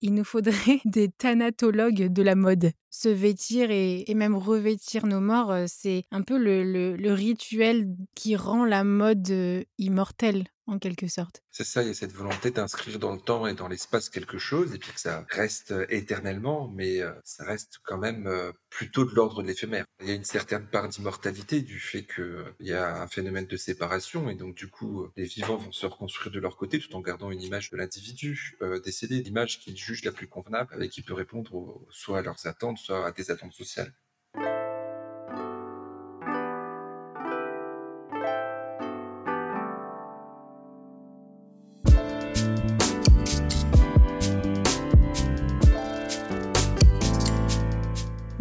il nous faudrait des thanatologues de la mode. Se vêtir et, même revêtir nos morts, c'est un peu le, rituel qui rend la mode immortelle en quelque sorte. C'est ça, il y a cette volonté d'inscrire dans le temps et dans l'espace quelque chose, et puis que ça reste éternellement, mais ça reste quand même plutôt de l'ordre de l'éphémère. Il y a une certaine part d'immortalité du fait qu'il y a un phénomène de séparation, et donc du coup, les vivants vont se reconstruire de leur côté tout en gardant une image de l'individu décédé, l'image qu'ils jugent la plus convenable et qui peut répondre soit à leurs attentes, soit à des attentes sociales.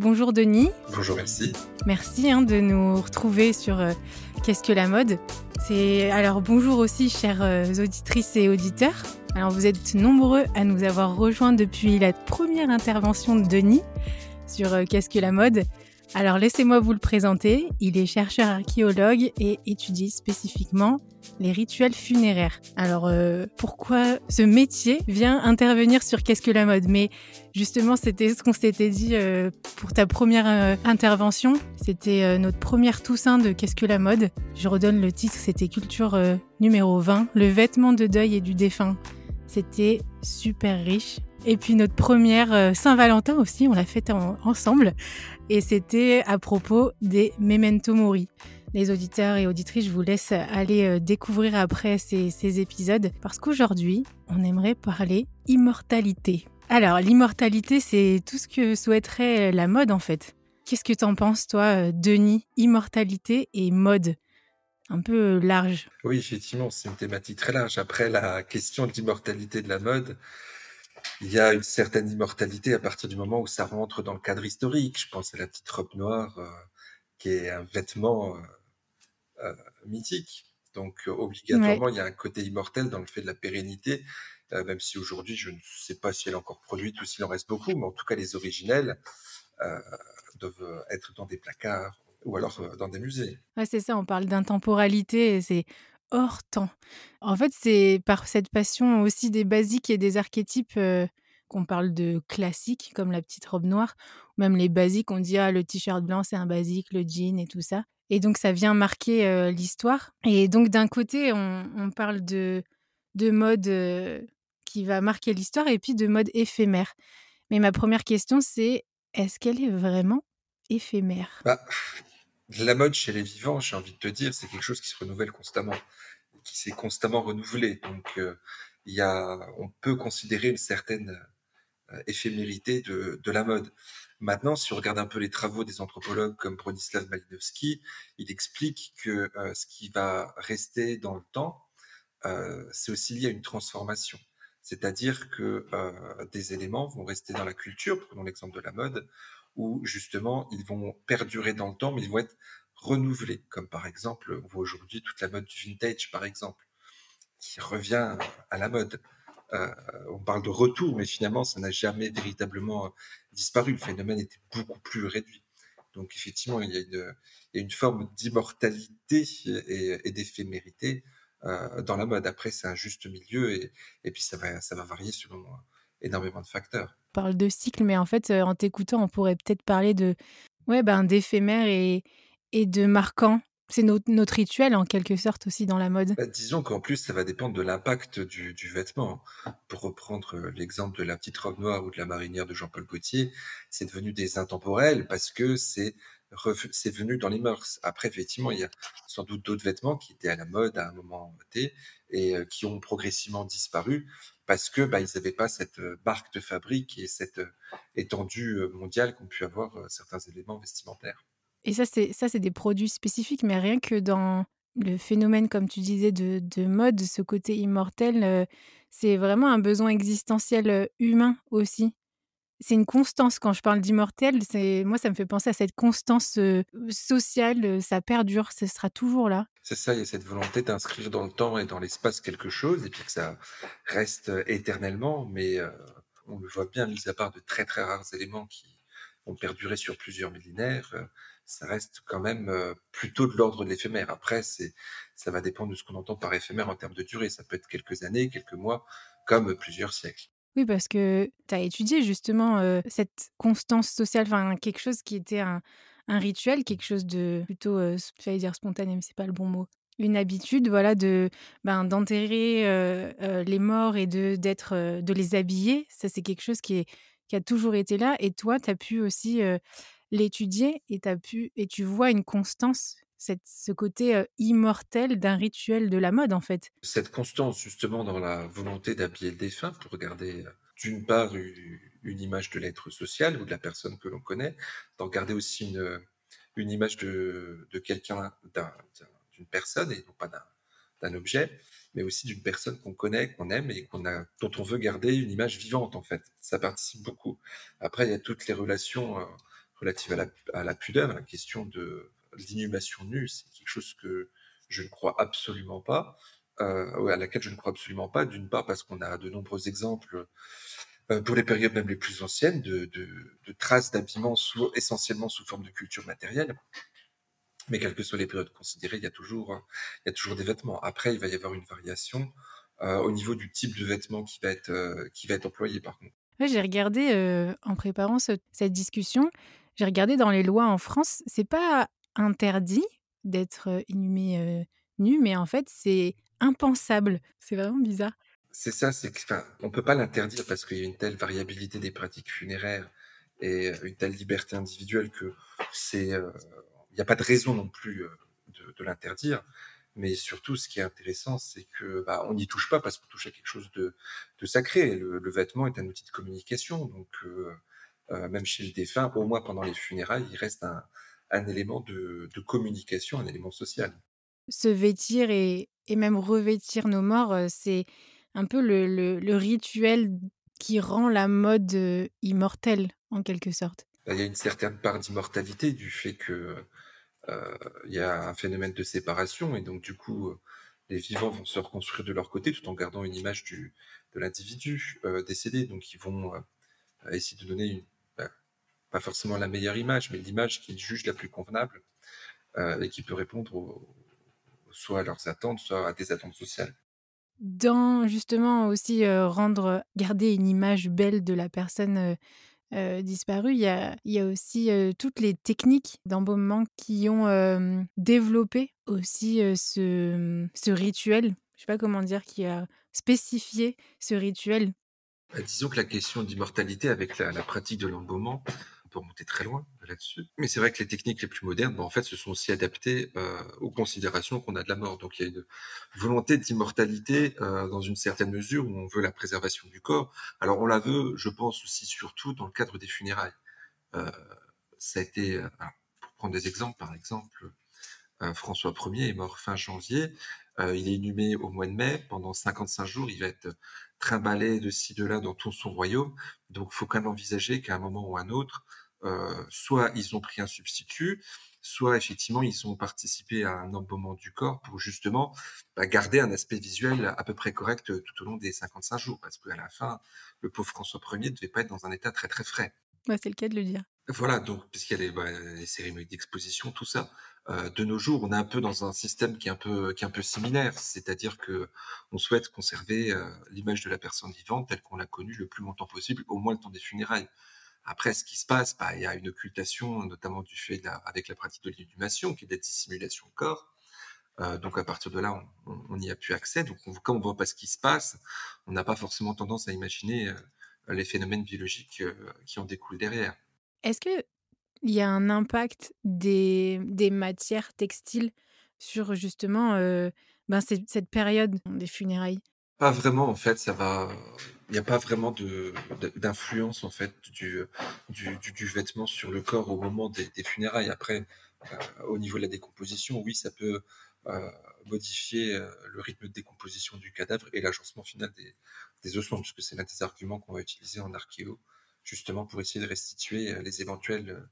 Bonjour Denis. Bonjour, merci. Merci hein, de nous retrouver sur euh, Qu'est-ce que la mode? C'est alors bonjour aussi chères euh, auditrices et auditeurs. Alors vous êtes nombreux à nous avoir rejoints depuis la première intervention de Denis sur euh, Qu'est-ce que la mode? Alors laissez-moi vous le présenter. Il est chercheur archéologue et étudie spécifiquement les rituels funéraires. Alors euh, pourquoi ce métier vient intervenir sur qu'est-ce que la mode? Mais justement, c'était ce qu'on s'était dit euh, pour ta première euh, intervention. C'était notre première Toussaint de qu'est-ce que la mode? Je redonne le titre, c'était culture numéro 20, le vêtement de deuil et du défunt. C'était super riche. Et puis notre première Saint-Valentin aussi, on l'a faite ensemble et c'était à propos des Memento Mori. Les auditeurs et auditrices, je vous laisse aller euh, découvrir après ces, épisodes parce qu'aujourd'hui, on aimerait parler immortalité. Alors, l'immortalité, c'est tout ce que souhaiterait la mode en fait. Qu'est-ce que t'en penses, toi, euh, Denis? Immortalité et mode un peu euh, large. Oui, effectivement, c'est une thématique très large. Après, la question de l'immortalité de la mode, il y a une certaine immortalité à partir du moment où ça rentre dans le cadre historique. Je pense à la petite robe noire, euh, qui est un vêtement euh, euh, mythique. Donc, obligatoirement, il y a un côté immortel dans le fait de la pérennité, même si aujourd'hui, je ne sais pas si elle est encore produite ou s'il en reste beaucoup, mais en tout cas, les originelles doivent être dans des placards ou alors dans des musées. Ouais, c'est ça, on parle d'intemporalité, c'est hors temps. En fait, c'est par cette passion aussi des basiques et des archétypes qu'on parle de classiques, comme la petite robe noire, ou même les basiques, on dit ah, le t-shirt blanc, c'est un basique, le jean et tout ça. Et donc, ça vient marquer l'histoire. Et donc, d'un côté, on, parle de, de mode qui va marquer l'histoire et puis de mode éphémère. Mais ma première question, c'est est-ce qu'elle est vraiment éphémère? Bah, la mode chez les vivants, j'ai envie de te dire, c'est quelque chose qui se renouvelle constamment, qui s'est constamment renouvelé. Donc, euh, y a, on peut considérer une certaine euh, éphémérité de, la mode. Maintenant, si on regarde un peu les travaux des anthropologues comme Bronislav Malinowski, il explique que euh, ce qui va rester dans le temps, c'est aussi lié à une transformation. C'est-à-dire que des éléments vont rester dans la culture, prenons l'exemple de la mode, où justement ils vont perdurer dans le temps, mais ils vont être renouvelés. Comme par exemple, on voit aujourd'hui toute la mode du vintage, par exemple, qui revient à la mode. Euh, on parle de retour, mais finalement, ça n'a jamais véritablement disparu. Le phénomène était beaucoup plus réduit. Donc effectivement, il y a une, forme d'immortalité et, d'éphémérité euh, dans la mode. Après, c'est un juste milieu et, puis ça va, varier selon énormément de facteurs. On parle de cycle, mais en fait, en t'écoutant, on pourrait peut-être parler de ouais, ben, d'éphémère et, et de marquant. C'est notre, notre rituel en quelque sorte aussi dans la mode. Bah, disons qu'en plus, ça va dépendre de l'impact du, du vêtement. Pour reprendre euh, l'exemple de la petite robe noire ou de la marinière de Jean-Paul Gaultier, c'est devenu des intemporels parce que c'est c'est venu dans les mœurs. Après, effectivement, il y a sans doute d'autres vêtements qui étaient à la mode à un moment T et euh, qui ont progressivement disparu parce que bah, ils n'avaient pas cette euh, marque de fabrique et cette étendue mondiale qu'ont pu avoir certains éléments vestimentaires. Et ça, c'est ça, c'est des produits spécifiques, mais rien que dans le phénomène, comme tu disais, de, de mode, ce côté immortel, euh, c'est vraiment un besoin existentiel euh, humain aussi. C'est une constance. Quand je parle d'immortel, c'est moi, ça me fait penser à cette constance sociale. Ça perdure, ce sera toujours là. C'est ça, il y a cette volonté d'inscrire dans le temps et dans l'espace quelque chose, et puis que ça reste éternellement. Mais on le voit bien, mis à part de très très rares éléments qui ont perduré sur plusieurs millénaires ça reste quand même plutôt de l'ordre de l'éphémère. Après, c'est, ça va dépendre de ce qu'on entend par éphémère en termes de durée. Ça peut être quelques années, quelques mois, comme plusieurs siècles. Oui, parce que tu as étudié justement cette constance sociale, enfin quelque chose qui était un, rituel, quelque chose de plutôt, euh, j'allais dire spontané, mais c'est pas le bon mot. Une habitude, voilà, de ben, d'enterrer les morts et de d'être, de les habiller. Ça, c'est quelque chose qui est qui a toujours été là. Et toi, tu as pu aussi l'étudier et, pu, et tu vois une constance, cette, ce côté immortel d'un rituel de la mode en fait. Cette constance justement dans la volonté d'habiller le défunt pour garder d'une part une, image de l'être social ou de la personne que l'on connaît, d'en garder aussi une, une image de, de quelqu'un, d'une personne et non pas d'un objet, mais aussi d'une personne qu'on connaît, qu'on aime et qu'on a, dont on veut garder une image vivante en fait. Ça participe beaucoup. Après, il y a toutes les relations relative à la, pudeur, la question de l'inhumation nue, c'est quelque chose que je ne crois absolument pas, euh, à laquelle je ne crois absolument pas, d'une part parce qu'on a de nombreux exemples euh, pour les périodes même les plus anciennes de, traces d'habillement essentiellement sous forme de culture matérielle. Mais quelles que soient les périodes considérées, il y a toujours, il y a toujours des vêtements. Après, il va y avoir une variation euh, au niveau du type de vêtement qui va être, qui va être employé par contre. j'ai regardé en préparant cette discussion, j'ai regardé dans les lois en France, c'est pas interdit d'être inhumé nu, mais en fait, c'est impensable. C'est vraiment bizarre. C'est ça, c'est enfin, on peut pas l'interdire parce qu'il y a une telle variabilité des pratiques funéraires et une telle liberté individuelle que c'est, il n'y a pas de raison non plus de, l'interdire. Mais surtout, ce qui est intéressant, c'est que bah, on n'y touche pas parce qu'on touche à quelque chose de, sacré. Le, vêtement est un outil de communication, donc euh, même chez le défunt, au moins pendant les funérailles, il reste un, élément de, communication, un élément social. Se vêtir et, même revêtir nos morts, euh, c'est un peu le, rituel qui rend la mode euh, immortelle, en quelque sorte. Bah, il y a une certaine part d'immortalité du fait que il y a un phénomène de séparation et donc du coup les vivants vont se reconstruire de leur côté tout en gardant une image du, de l'individu décédé. Donc ils vont essayer de donner une, pas forcément la meilleure image, mais l'image qu'ils jugent la plus convenable euh, et qui peut répondre soit à leurs attentes, soit à des attentes sociales. Dans justement aussi euh, rendre, garder une image belle de la personne euh, disparue, il y a, y a, aussi toutes les techniques d'embaumement qui ont développé aussi ce, ce rituel. Je ne sais pas comment dire, qui a spécifié ce rituel. Bah, disons que la question d'immortalité avec la, la pratique de l'embaumement, peut remonter très loin là-dessus. Mais c'est vrai que les techniques les plus modernes, ben, en fait, se sont aussi adaptées euh, aux considérations qu'on a de la mort. Donc il y a une volonté d'immortalité euh, dans une certaine mesure où on veut la préservation du corps. Alors on la veut, je pense aussi surtout dans le cadre des funérailles. Euh, ça a été, pour prendre des exemples, par exemple, François Ier est mort fin janvier. il est inhumé au mois de mai. Pendant 55 jours, il va être trimballé de ci, de là dans tout son royaume. Donc, il faut quand même envisager qu'à un moment ou un autre, euh, soit ils ont pris un substitut, soit effectivement ils ont participé à un embaumement du corps pour justement bah, garder un aspect visuel à peu près correct tout au long des 55 jours, parce qu'à la fin, le pauvre François Ier ne devait pas être dans un état très très frais. c'est le cas de le dire. Voilà, donc puisqu'il y a les, bah, les cérémonies d'exposition, tout ça. Euh, de nos jours, on est un peu dans un système qui est un peu, qui est un peu similaire, c'est-à-dire que on souhaite conserver euh, l'image de la personne vivante telle qu'on l'a connue le plus longtemps possible, au moins le temps des funérailles. Après, ce qui se passe, bah, il y a une occultation, notamment du fait de la, avec la pratique de l'inhumation, qui est d'être dissimulation au corps. Euh, donc à partir de là, on n'y a plus accès. Donc on, quand on ne voit pas ce qui se passe, on n'a pas forcément tendance à imaginer euh, les phénomènes biologiques euh, qui en découlent derrière. Est-ce qu'il y a un impact des, des matières textiles sur justement ben cette période des funérailles? Pas vraiment, en fait, ça va. Il n'y a pas vraiment de, d'influence en fait du, du, vêtement sur le corps au moment des, funérailles. Après, au niveau de la décomposition, oui, ça peut modifier le rythme de décomposition du cadavre et l'agencement final des, des ossements, puisque c'est l'un des arguments qu'on va utiliser en archéo, justement pour essayer de restituer les éventuels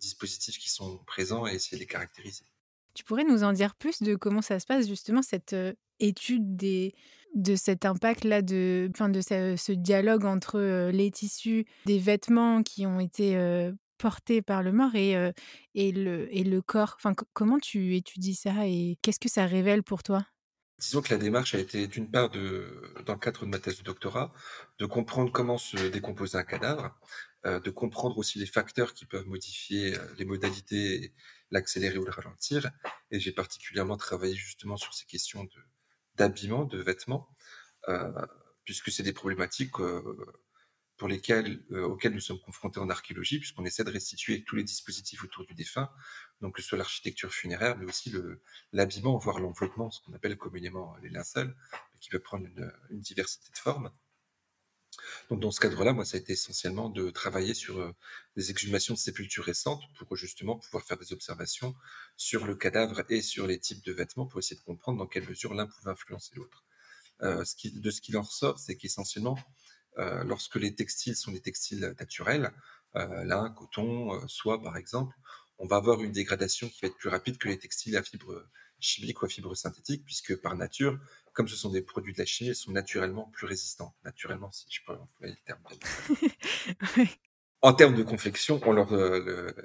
dispositifs qui sont présents et essayer de les caractériser. Tu pourrais nous en dire plus de comment ça se passe, justement, cette étude des, de cet impact-là, de, enfin, de ce, dialogue entre les tissus, des vêtements qui ont été porté par le mort et, et, le, et le corps? Enfin, comment tu étudies ça et qu'est-ce que ça révèle pour toi? Disons que la démarche a été d'une part, dans le cadre de ma thèse de doctorat, de comprendre comment se décomposer un cadavre, de comprendre aussi les facteurs qui peuvent modifier les modalités, l'accélérer ou le ralentir. Et j'ai particulièrement travaillé justement sur ces questions d'habillement, de, vêtements, puisque c'est des problématiques pour lesquels, euh, auxquels nous sommes confrontés en archéologie, puisqu'on essaie de restituer tous les dispositifs autour du défunt, donc que ce soit l'architecture funéraire, mais aussi l'habillement, voire l'enveloppement, ce qu'on appelle communément les linceuls, qui peut prendre une, diversité de formes. Donc dans ce cadre-là, moi, ça a été essentiellement de travailler sur euh, des exhumations de sépultures récentes pour justement pouvoir faire des observations sur le cadavre et sur les types de vêtements pour essayer de comprendre dans quelle mesure l'un pouvait influencer l'autre. Euh, de ce qu'il en ressort, c'est qu'essentiellement, euh, lorsque les textiles sont des textiles naturels, lin, coton, soie par exemple, on va avoir une dégradation qui va être plus rapide que les textiles à fibres chimiques ou à fibres synthétiques, puisque par nature, comme ce sont des produits de la chimie, ils sont naturellement plus résistants. Naturellement, si je peux employer le terme. En termes de confection, on leur,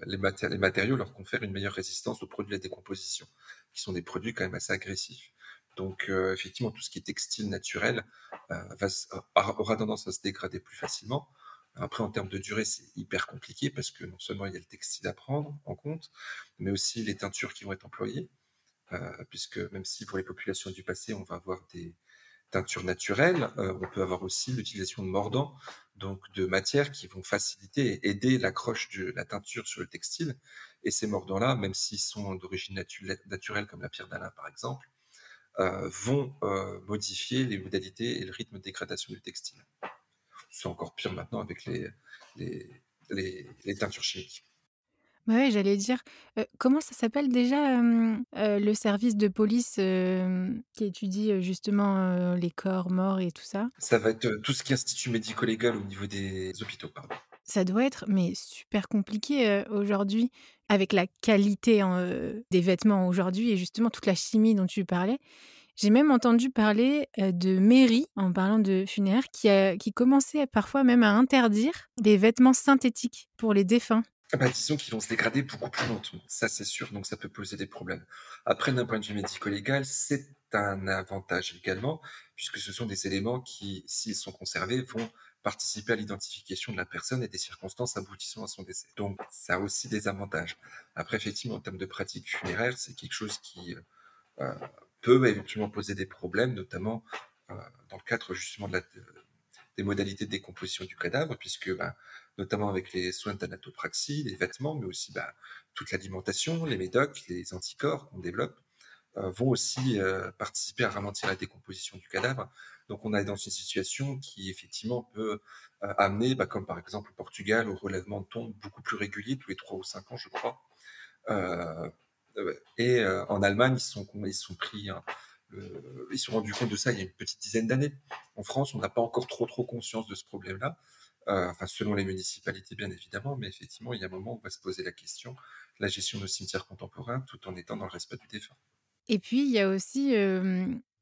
les, matériaux leur confèrent une meilleure résistance aux produits de la décomposition, qui sont des produits quand même assez agressifs. Donc, euh, effectivement, tout ce qui est textile naturel euh, aura tendance à se dégrader plus facilement. Après, en termes de durée, c'est hyper compliqué parce que non seulement il y a le textile à prendre en compte, mais aussi les teintures qui vont être employées. Euh, puisque même si pour les populations du passé, on va avoir des teintures naturelles, on peut avoir aussi l'utilisation de mordants, donc de matières qui vont faciliter et aider l'accroche de la teinture sur le textile. Et ces mordants-là, même s'ils sont d'origine naturelle, comme la pierre d'Alain par exemple, euh, vont euh, modifier les modalités et le rythme de dégradation du textile. C'est encore pire maintenant avec les, teintures chimiques. Oui, j'allais dire, comment ça s'appelle déjà le service de police qui étudie justement les corps morts et tout ça? Ça va être tout ce qui est institut médico-légal au niveau des hôpitaux, pardon. Ça doit être mais super compliqué aujourd'hui avec la qualité des vêtements aujourd'hui et justement toute la chimie dont tu parlais. J'ai même entendu parler de mairie, en parlant de funéraire, qui, a, qui commençait parfois même à interdire les vêtements synthétiques pour les défunts. Ah bah, disons qu'ils vont se dégrader beaucoup plus lentement, ça c'est sûr, donc ça peut poser des problèmes. Après, d'un point de vue médico-légal, c'est un avantage également, puisque ce sont des éléments qui, s'ils sont conservés, vont participer à l'identification de la personne et des circonstances aboutissant à son décès. Donc, ça a aussi des avantages. Après, effectivement, en termes de pratique funéraire, c'est quelque chose qui euh, peut éventuellement poser des problèmes, notamment euh, dans le cadre justement de la, des modalités de décomposition du cadavre, puisque bah, notamment avec les soins d'anatopraxie, les vêtements, mais aussi bah, toute l'alimentation, les médocs, les anticorps qu'on développe, euh, vont aussi participer à ralentir la décomposition du cadavre. Donc on est dans une situation qui effectivement peut euh, amener, bah, comme par exemple au Portugal, au relèvement de tombes beaucoup plus régulier, tous les 3 ou 5 ans, je crois. Euh, et euh, en Allemagne, ils sont, ils sont pris, hein, ils se sont rendus compte de ça il y a une petite dizaine d'années. En France, on n'a pas encore trop conscience de ce problème-là. enfin, selon les municipalités, bien évidemment, mais effectivement, il y a un moment où on va se poser la question la gestion de cimetières contemporains, tout en étant dans le respect du défunt. Et puis, il y a aussi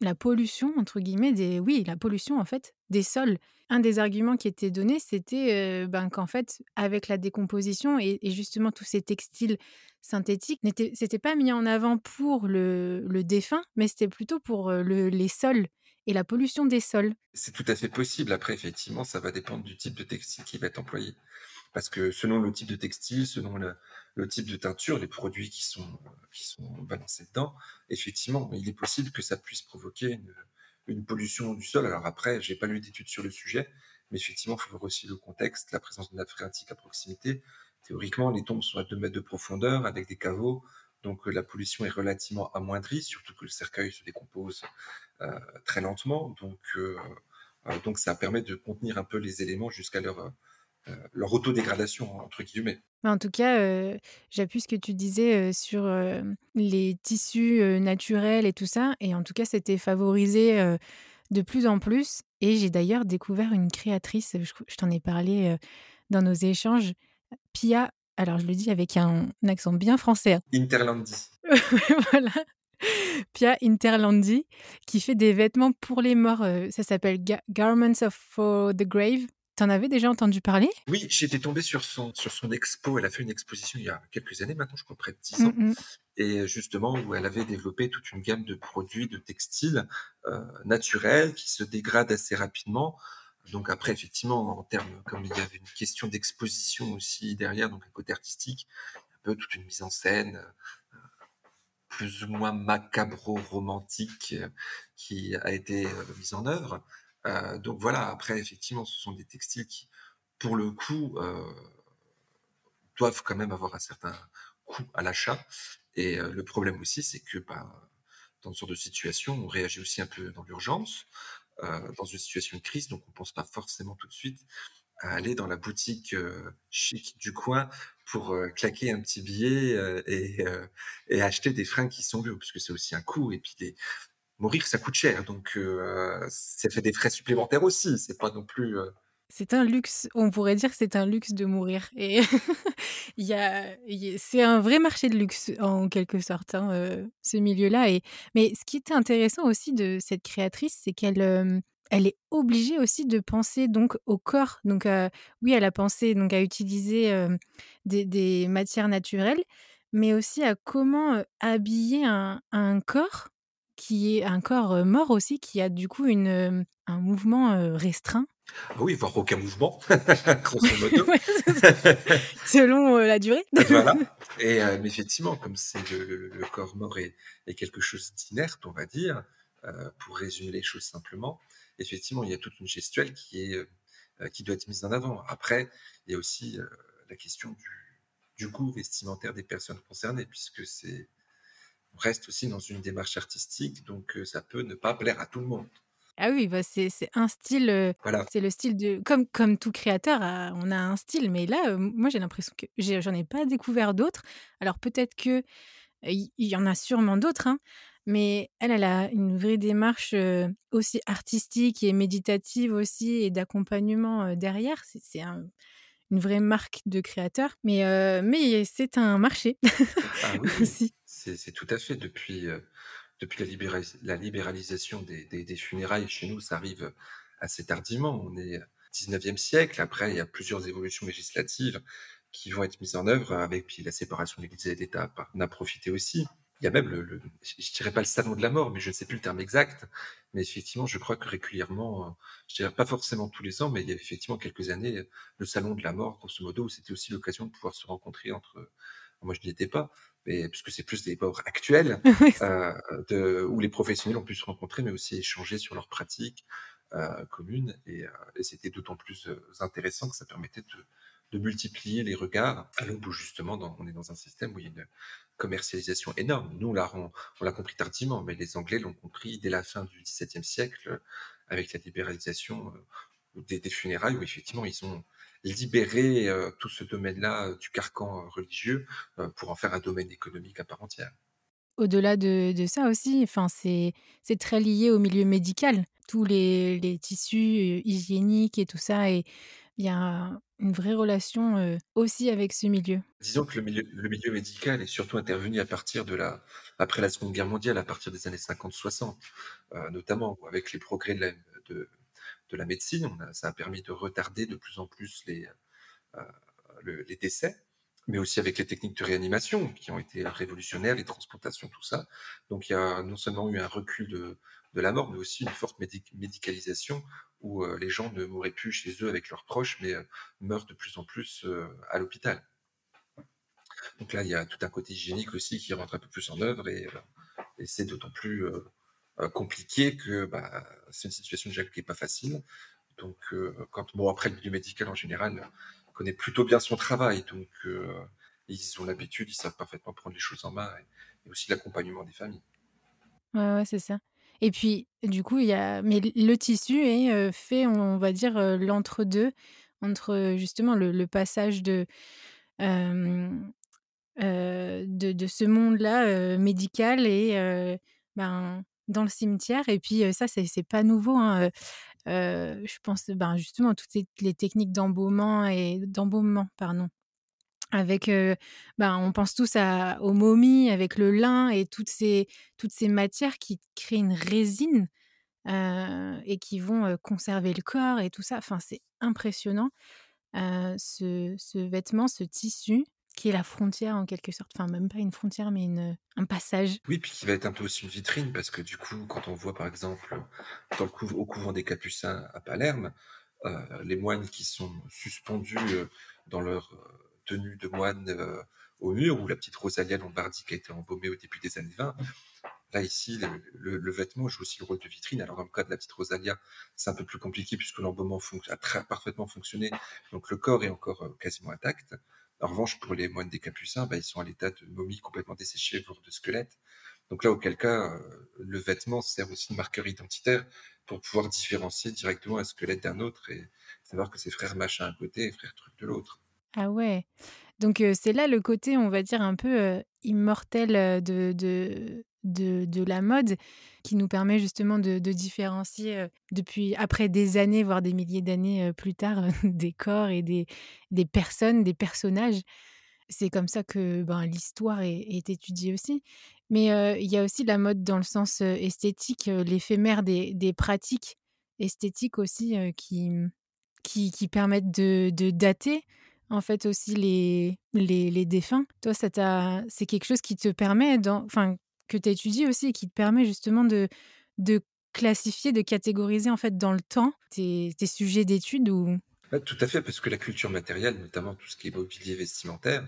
la pollution, entre guillemets, des... Oui, la pollution, en fait, des sols. Un des arguments qui était donné, c'était ben, qu'en fait, avec la décomposition et, justement tous ces textiles synthétiques, c'était pas mis en avant pour le, le défunt, mais c'était plutôt pour le, les sols et la pollution des sols. C'est tout à fait possible. Après, effectivement, ça va dépendre du type de textile qui va être employé. Parce que selon le type de textile, selon le, type de teinture, les produits qui sont, balancés dedans, effectivement, il est possible que ça puisse provoquer une, pollution du sol. Alors après, j'ai pas lu d'études sur le sujet, mais effectivement, il faut voir aussi le contexte, la présence de nappe phréatique à proximité. Théoriquement, les tombes sont à 2 mètres de profondeur avec des caveaux, donc euh, la pollution est relativement amoindrie, surtout que le cercueil se décompose euh, très lentement. Euh, donc ça permet de contenir un peu les éléments jusqu'à leur, leur autodégradation, entre guillemets. En tout cas, j'appuie ce que tu disais sur les tissus naturels et tout ça. Et en tout cas, c'était favorisé de plus en plus. Et j'ai d'ailleurs découvert une créatrice, je, t'en ai parlé dans nos échanges, Pia. Alors, je le dis avec un, accent bien français. Hein. Interlandi. voilà. Pia Interlandi, qui fait des vêtements pour les morts. ça s'appelle Garments of for the Grave. T'en avais déjà entendu parler? Oui, j'étais tombé sur son, sur son expo. Elle a fait une exposition il y a quelques années maintenant, je crois près de 10 ans. Mm. Et justement, où elle avait développé toute une gamme de produits de textiles euh, naturels qui se dégradent assez rapidement. Donc après, effectivement, en termes, comme il y avait une question d'exposition aussi derrière, donc un côté artistique, un peu toute une mise en scène euh, plus ou moins macabro-romantique euh, qui a été mise en œuvre. Euh, donc voilà, après, effectivement, ce sont des textiles qui, pour le coup, euh, doivent quand même avoir un certain coût à l'achat. Et euh, le problème aussi, c'est que bah, dans ce genre de situation, on réagit aussi un peu dans l'urgence, dans une situation de crise, donc on ne pense pas forcément tout de suite à aller dans la boutique chic du coin pour claquer un petit billet et, et, acheter des fringues qui sont bio, parce que c'est aussi un coût. Et puis des, mourir, ça coûte cher. Donc, euh, ça fait des frais supplémentaires aussi. C'est pas non plus. Euh c'est un luxe. On pourrait dire que c'est un luxe de mourir. Et y a, c'est un vrai marché de luxe en quelque sorte, hein, euh, ce milieu-là. Et mais ce qui était intéressant aussi de cette créatrice, c'est qu'elle elle est obligée aussi de penser donc au corps. Donc oui, elle a pensé donc à utiliser des, des, matières naturelles, mais aussi à comment habiller un corps qui est un corps mort aussi, qui a du coup une, un mouvement restreint. Ah oui, voire aucun mouvement, grosso modo. Selon la durée. voilà. Et effectivement, comme c'est le, corps mort est, quelque chose d'inerte, on va dire, pour résumer les choses simplement, effectivement, il y a toute une gestuelle qui, est, qui doit être mise en avant. Après, il y a aussi la question du, du goût vestimentaire des personnes concernées, puisque c'est reste aussi dans une démarche artistique, donc ça peut ne pas plaire à tout le monde. Ah oui, bah c'est un style, voilà. c'est le style de comme comme tout créateur, on a un style, mais là, moi j'ai l'impression que j'en ai, pas découvert d'autres. Alors peut-être que il y, en a sûrement d'autres, hein, mais elle, elle a une vraie démarche aussi artistique et méditative aussi et d'accompagnement derrière. C'est une vraie marque de créateur, mais mais c'est un marché ah oui. aussi. C'est tout à fait. Depuis, euh, depuis la, libéralisation des, funérailles chez nous, ça arrive assez tardivement. On est 19e siècle. Après, il y a plusieurs évolutions législatives qui vont être mises en œuvre avec puis la séparation de l'Église et de l'État en a profité aussi. Il y a même le, je dirais pas le salon de la mort, mais je ne sais plus le terme exact. Mais effectivement, je crois que régulièrement, je dirais pas forcément tous les ans, mais il y a effectivement quelques années, le salon de la mort, grosso modo, c'était aussi l'occasion de pouvoir se rencontrer entre, moi je n'y étais pas, puisque c'est plus des pauvres actuels, euh, de, où les professionnels ont pu se rencontrer, mais aussi échanger sur leurs pratiques euh, communes. Et, euh, et c'était d'autant plus intéressant que ça permettait de, de multiplier les regards, à où justement dans, on est dans un système où il y a une commercialisation énorme. Nous, là, on, on l'a compris tardivement, mais les Anglais l'ont compris dès la fin du XVIIe siècle, avec la libéralisation des, des funérailles, où effectivement ils ont libérer euh, tout ce domaine-là euh, du carcan euh, religieux pour en faire un domaine économique à part entière. Au-delà de, de, ça aussi, enfin, c'est très lié au milieu médical. Tous les, les, tissus hygiéniques et tout ça, et il y a une vraie relation aussi avec ce milieu. Disons que le milieu, le milieu, médical est surtout intervenu à partir de la, après la Seconde Guerre mondiale, à partir des années 50-60, notamment avec les progrès de, la, de, de la médecine. ça a permis de retarder de plus en plus les, euh, les décès, mais aussi avec les techniques de réanimation qui ont été révolutionnaires, les transplantations, tout ça. Donc il y a non seulement eu un recul de, la mort, mais aussi une forte médicalisation où les gens ne mourraient plus chez eux avec leurs proches, mais meurent de plus en plus à l'hôpital. Donc là, il y a tout un côté hygiénique aussi qui rentre un peu plus en œuvre et, c'est d'autant plus compliqué que bah, c'est une situation déjà qui n'est pas facile. Donc, quand, bon, après, le milieu médical en général connaît plutôt bien son travail, donc ils ont l'habitude, ils savent parfaitement prendre les choses en main et, aussi l'accompagnement des familles. Ouais, c'est ça. Et puis, du coup, il y a mais le tissu est, fait, on va dire, l'entre-deux, entre, justement le passage de, de de ce monde-là, médical et ben, dans le cimetière et puis, ça, c'est pas nouveau, hein, je pense, ben, justement, toutes les techniques d'embaumement et d'embaumement, pardon. Avec, ben, on pense tous à aux momies avec le lin et toutes ces toutes ces matières qui créent une résine, et qui vont, conserver le corps et tout ça. Enfin, c'est impressionnant, ce vêtement, ce tissu qui est la frontière en quelque sorte. Enfin, même pas une frontière, mais une, un passage. Oui, puis qui va être un peu aussi une vitrine parce que du coup, quand on voit par exemple dans le au couvent des Capucins à Palerme, les moines qui sont suspendus, dans leur, tenue de moine euh, au mur, ou la petite Rosalia Lombardi qui a été embaumée au début des années 20. Là, ici, le, vêtement joue aussi le rôle de vitrine. Alors, dans le cas de la petite Rosalia, c'est un peu plus compliqué puisque l'embaumement a très parfaitement fonctionné. Donc, le corps est encore euh, quasiment intact. En revanche, pour les moines des Capucins, bah, ils sont à l'état de momie complètement desséchée, voire de squelette. Donc là, auquel cas, euh, le vêtement sert aussi de marqueur identitaire pour pouvoir différencier directement un squelette d'un autre et savoir que c'est frère machin d'un côté et frère truc de l'autre. Ah ouais. Donc c'est là le côté, on va dire, un peu, immortel, de de de de la mode qui nous permet justement de différencier, depuis après des années, voire des milliers d'années, plus tard, des corps et des des personnes, des personnages. C'est comme ça que, ben, l'histoire est étudiée aussi. Mais il y a aussi la mode dans le sens, esthétique, l'éphémère des des pratiques esthétiques aussi, qui, mmh, qui qui permettent de de dater en fait aussi les, les, les défunts. Toi, c'est quelque chose qui te permet, enfin, que tu étudies aussi et qui te permet justement de, de classifier, de catégoriser en fait dans le temps tes, tes sujets d'études ou? Tout à fait, parce que la culture matérielle, notamment tout ce qui est mobilier vestimentaire,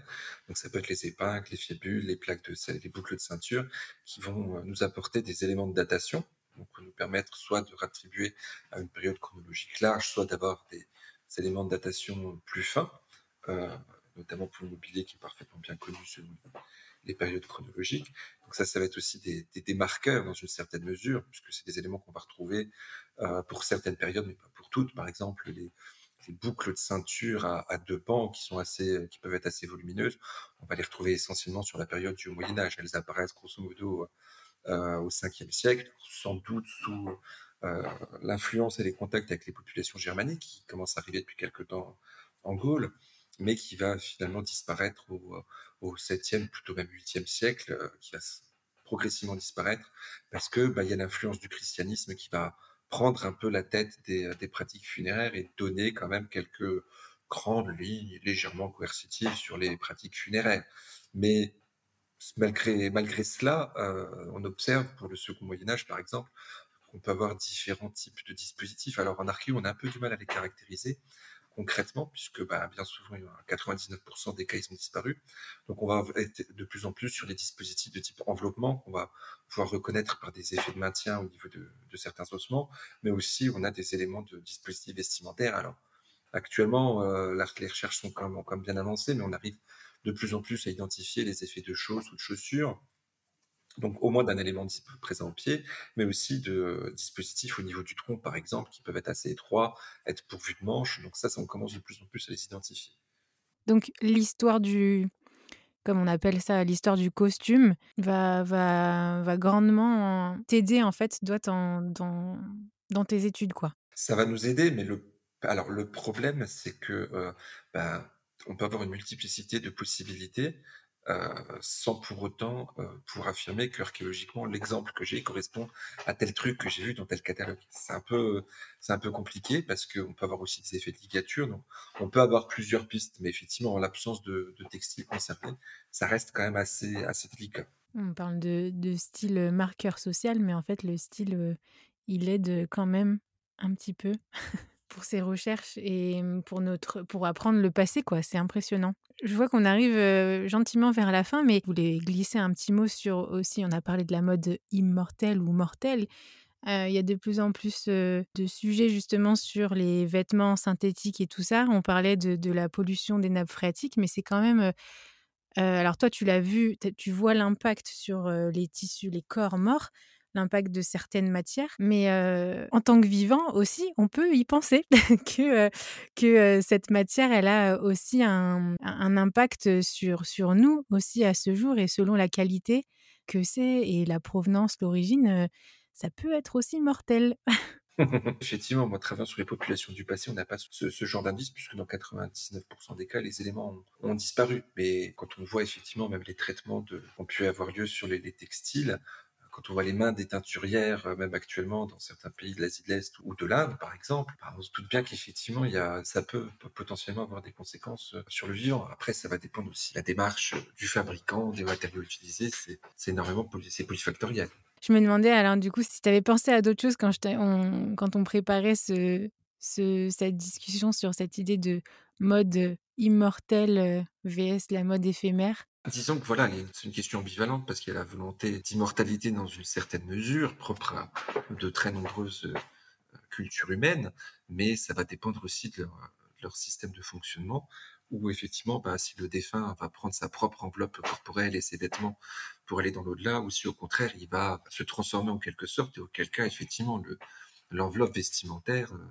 donc ça peut être les épingles, les fibules, les plaques de les boucles de ceinture, qui vont euh, nous apporter des éléments de datation, donc nous permettre soit de rattribuer à une période chronologique large, soit d'avoir des éléments de datation plus fins. Euh, notamment pour le mobilier qui est parfaitement bien connu selon les périodes chronologiques. Donc ça, ça va être aussi des, des, marqueurs dans une certaine mesure, puisque c'est des éléments qu'on va retrouver euh, pour certaines périodes, mais pas pour toutes. Par exemple, les, les boucles de ceinture à, deux pans qui sont assez, qui peuvent être assez volumineuses, on va les retrouver essentiellement sur la période du Moyen Âge. Elles apparaissent grosso modo euh, au 5e siècle, sans doute sous euh, l'influence et les contacts avec les populations germaniques qui commencent à arriver depuis quelque temps en Gaule mais qui va finalement disparaître au, au 7e, plutôt même 8e siècle, euh, qui va progressivement disparaître, parce que bah, y a l'influence du christianisme qui va prendre un peu la tête des, des, pratiques funéraires et donner quand même quelques grandes lignes légèrement coercitives sur les pratiques funéraires. Mais malgré, cela, euh, on observe pour le second Moyen Âge, par exemple, qu'on peut avoir différents types de dispositifs. Alors en archéo, on a un peu du mal à les caractériser, concrètement, puisque bah, bien souvent, 99% des cas, ils ont disparu. Donc, on va être de plus en plus sur les dispositifs de type enveloppement qu'on va pouvoir reconnaître par des effets de maintien au niveau de, certains ossements, mais aussi on a des éléments de dispositifs vestimentaires. Alors, actuellement, euh, les recherches sont quand même, quand même bien avancées, mais on arrive de plus en plus à identifier les effets de choses ou de chaussures donc au moins d'un élément présent au pied, mais aussi de dispositifs au niveau du tronc, par exemple, qui peuvent être assez étroits, être pourvus de manches. Donc ça, ça on commence de plus en plus à les identifier. Donc l'histoire du, comme on appelle ça, l'histoire du costume va, va, va grandement t'aider en fait, doit dans, dans tes études, quoi. Ça va nous aider, mais le, alors le problème, c'est que euh, ben, on peut avoir une multiplicité de possibilités. Euh, sans pour autant euh, pour affirmer qu'archéologiquement l'exemple que j'ai correspond à tel truc que j'ai vu dans tel catalogue. C'est un peu c'est un peu compliqué parce qu'on peut avoir aussi des effets de ligature, donc on peut avoir plusieurs pistes, mais effectivement en l'absence de, de textile concerné, ça reste quand même assez assez délicat. On parle de de style, marqueur social, mais en fait, le style, il aide quand même un petit peu pour ses recherches et pour notre pour apprendre le passé, quoi. C'est impressionnant. Je vois qu'on arrive, gentiment vers la fin, mais je voulais glisser un petit mot sur aussi on a parlé de la mode immortelle ou mortelle. il y a de plus en plus, de sujets justement sur les vêtements synthétiques et tout ça. On parlait de de la pollution des nappes phréatiques, mais c'est quand même, alors toi, tu l'as vu, tu vois l'impact sur, les tissus, les corps morts, l'impact de certaines matières, mais en tant que vivant aussi, on peut y penser que, que, cette matière, elle a aussi un impact sur sur nous aussi à ce jour et selon la qualité que c'est et la provenance, l'origine, ça peut être aussi mortel. Effectivement, moi, travaillant sur les populations du passé, on n'a pas ce, genre d'indice, puisque dans 99% des cas, les éléments ont, disparu. Mais quand on voit effectivement même les traitements de, ont pu avoir lieu sur les, textiles, quand on voit les mains des teinturières, euh, même actuellement dans certains pays de l'Asie de l'Est ou de l'Inde, par exemple, bah, on se doute bien qu'effectivement, il y a, ça peut potentiellement avoir des conséquences euh, sur le vivant. Après, ça va dépendre aussi de la démarche du fabricant, des matériaux utilisés. C'est énormément c'est polyfactoriel. Je me demandais, alors, du coup, si tu avais pensé à d'autres choses quand, on, préparait ce, ce, cette discussion sur cette idée de mode immortel euh, vs la mode éphémère. Disons que voilà, c'est une question ambivalente parce qu'il y a la volonté d'immortalité dans une certaine mesure, propre à de très nombreuses euh, cultures humaines, mais ça va dépendre aussi de leur système de fonctionnement où effectivement, bah, si le défunt va prendre sa propre enveloppe corporelle et ses vêtements pour aller dans l'au-delà, ou si au contraire, il va se transformer en quelque sorte, et auquel cas, effectivement, l'enveloppe vestimentaire euh,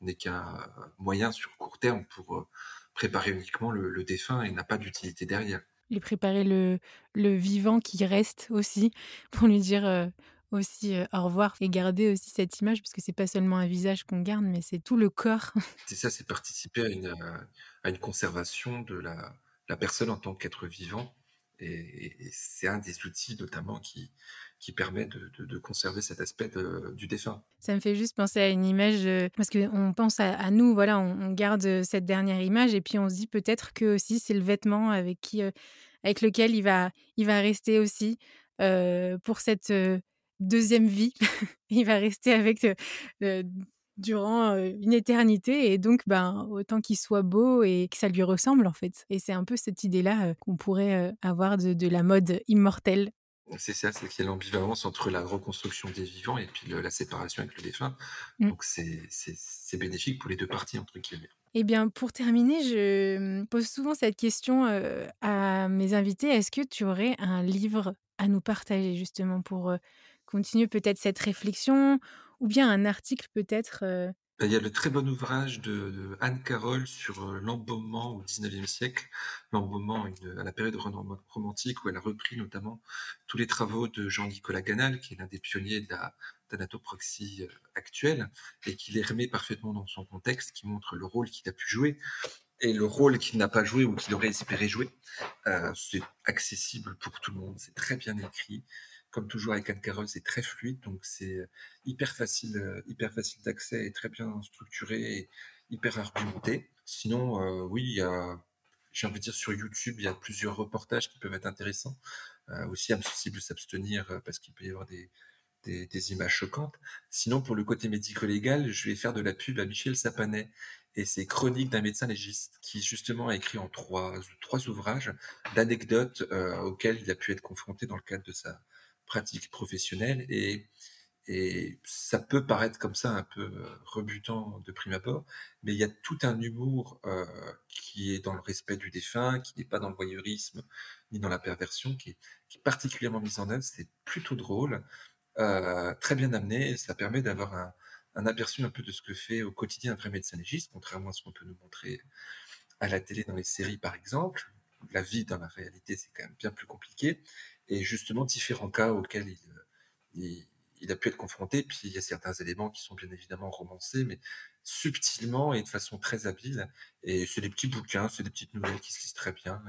n'est qu'un moyen sur court terme pour euh, préparer uniquement le, défunt et n'a pas d'utilité derrière. Et préparer le, le vivant qui reste aussi, pour lui dire aussi au revoir et garder aussi cette image, parce que c'est pas seulement un visage qu'on garde, mais c'est tout le corps. C'est ça, c'est participer à une, à une conservation de la, la personne en tant qu'être vivant. Et, c'est un des outils notamment qui, qui permet de, conserver cet aspect du défunt. Ça me fait juste penser à une image, parce qu'on pense à, nous, voilà, on, garde cette dernière image et puis on se dit peut-être que aussi c'est le vêtement avec, avec lequel il va, rester aussi pour cette deuxième vie. il va rester avec durant une éternité et donc ben autant qu'il soit beau et que ça lui ressemble en fait. Et c'est un peu cette idée-là qu'on pourrait avoir de, la mode immortelle. C'est ça, c'est qu'il y a l'ambivalence entre la reconstruction des vivants et puis la séparation avec le défunt. Mmh. Donc c'est bénéfique pour les deux parties entre guillemets. Eh bien, pour terminer, je pose souvent cette question à mes invités. Est-ce que tu aurais un livre à nous partager justement pour continuer peut-être cette réflexion ou bien un article peut-être euh, il y a le très bon ouvrage de, Anne Carroll sur euh, l'embaumement au XIXe siècle, l'embaumement à la période romantique, où elle a repris notamment tous les travaux de Jean-Nicolas Ganal, qui est l'un des pionniers de la euh, actuelle, et qui les remet parfaitement dans son contexte, qui montre le rôle qu'il a pu jouer et le rôle qu'il n'a pas joué ou qu'il aurait espéré jouer. c'est accessible pour tout le monde, c'est très bien écrit comme toujours avec Anne Carroll, c'est très fluide, donc c'est euh, hyper facile, euh, hyper facile d'accès et très bien structuré et hyper argumenté. Sinon, euh, oui, j'ai envie de dire sur YouTube, il y a plusieurs reportages qui peuvent être intéressants. aussi impossible de s'abstenir parce qu'il peut y avoir des, images choquantes. Sinon, pour le côté médico-légal, je vais faire de la pub à Michel Sapanet et c'est Chroniques d'un médecin légiste qui justement a écrit en trois, trois ouvrages d'anecdotes auxquelles il a pu être confronté dans le cadre de sa, pratique professionnelle et, et ça peut paraître comme ça un peu euh, rebutant de prime abord, mais il y a tout un humour euh, qui est dans le respect du défunt, qui n'est pas dans le voyeurisme ni dans la perversion, qui est, particulièrement mise en œuvre. C'est plutôt drôle, euh, très bien amené, ça permet d'avoir un, un, aperçu un peu de ce que fait au quotidien un vrai médecin légiste, contrairement à ce qu'on peut nous montrer à la télé dans les séries par exemple. La vie dans la réalité, c'est quand même bien plus compliqué et justement différents cas auxquels il, il, a pu être confronté. Puis il y a certains éléments qui sont bien évidemment romancés, mais subtilement et de façon très habile. Et c'est des petits bouquins, c'est des petites nouvelles qui se lisent très bien.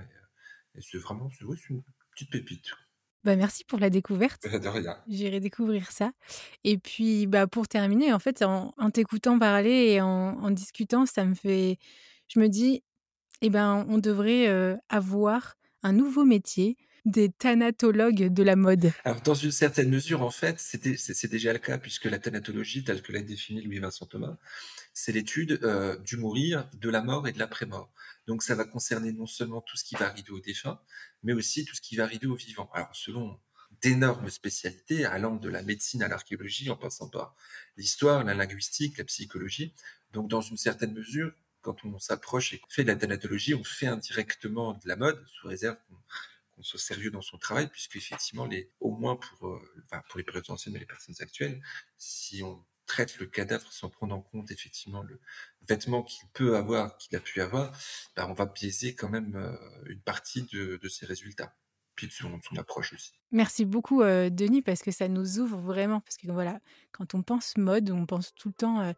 Et, c'est vraiment c'est, une petite pépite. Bah merci pour la découverte. De rien. J'irai découvrir ça. Et puis, bah pour terminer, en fait, en, t'écoutant parler et en, en, discutant, ça me fait, je me dis, eh ben, on devrait euh, avoir un nouveau métier des thanatologues de la mode Alors, dans une certaine mesure, en fait, c'est déjà le cas, puisque la thanatologie, telle que l'a définie Louis-Vincent Thomas, c'est l'étude euh, du mourir, de la mort et de l'après-mort. Donc, ça va concerner non seulement tout ce qui va arriver aux défunts, mais aussi tout ce qui va arriver aux vivants. Alors, selon d'énormes spécialités, allant de la médecine à l'archéologie, en passant par l'histoire, la linguistique, la psychologie. Donc, dans une certaine mesure, quand on s'approche et fait de la thanatologie, on fait indirectement de la mode, sous réserve soit sérieux dans son travail, puisque effectivement, les, au moins pour, euh, pour les périodes anciennes et les personnes actuelles, si on traite le cadavre sans prendre en compte effectivement le vêtement qu'il peut avoir, qu'il a pu avoir, ben, on va biaiser quand même euh, une partie de, ses résultats puis de son, approche aussi. Merci beaucoup, euh, Denis, parce que ça nous ouvre vraiment. Parce que voilà, quand on pense mode, on pense tout le temps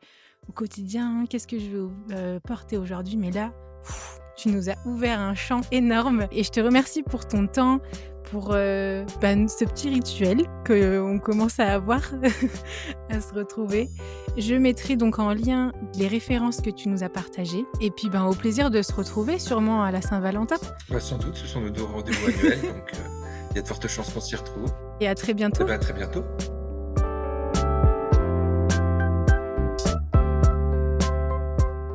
au quotidien, qu'est-ce que je veux porter aujourd'hui, mais là, tu nous as ouvert un champ énorme et je te remercie pour ton temps, pour euh, ben, ce petit rituel qu'on commence à avoir, à se retrouver. Je mettrai donc en lien les références que tu nous as partagées. Et puis, ben, au plaisir de se retrouver, sûrement à la Saint-Valentin. sans doute, ce sont nos deux rendez-vous annuels, donc euh, il y a de fortes chances qu'on s'y retrouve. Et à très bientôt. Eh ben, à très bientôt.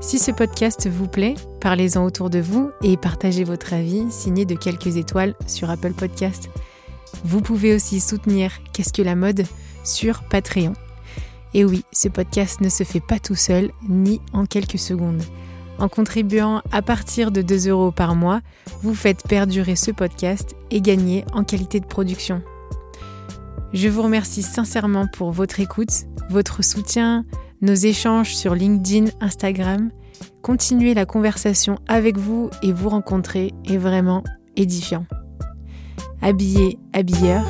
Si ce podcast vous plaît, parlez-en autour de vous et partagez votre avis signé de quelques étoiles sur Apple Podcast. Vous pouvez aussi soutenir Qu'est-ce que la mode sur Patreon. Et oui, ce podcast ne se fait pas tout seul ni en quelques secondes. En contribuant à partir de 2 euros par mois, vous faites perdurer ce podcast et gagner en qualité de production. Je vous remercie sincèrement pour votre écoute, votre soutien, nos échanges sur LinkedIn, Instagram continuer la conversation avec vous et vous rencontrer est vraiment édifiant. Habillé, habilleur,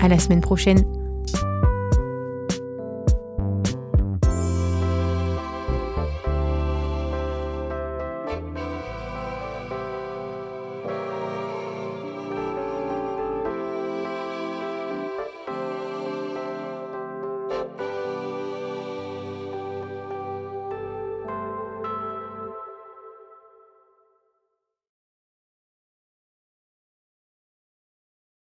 à la semaine prochaine.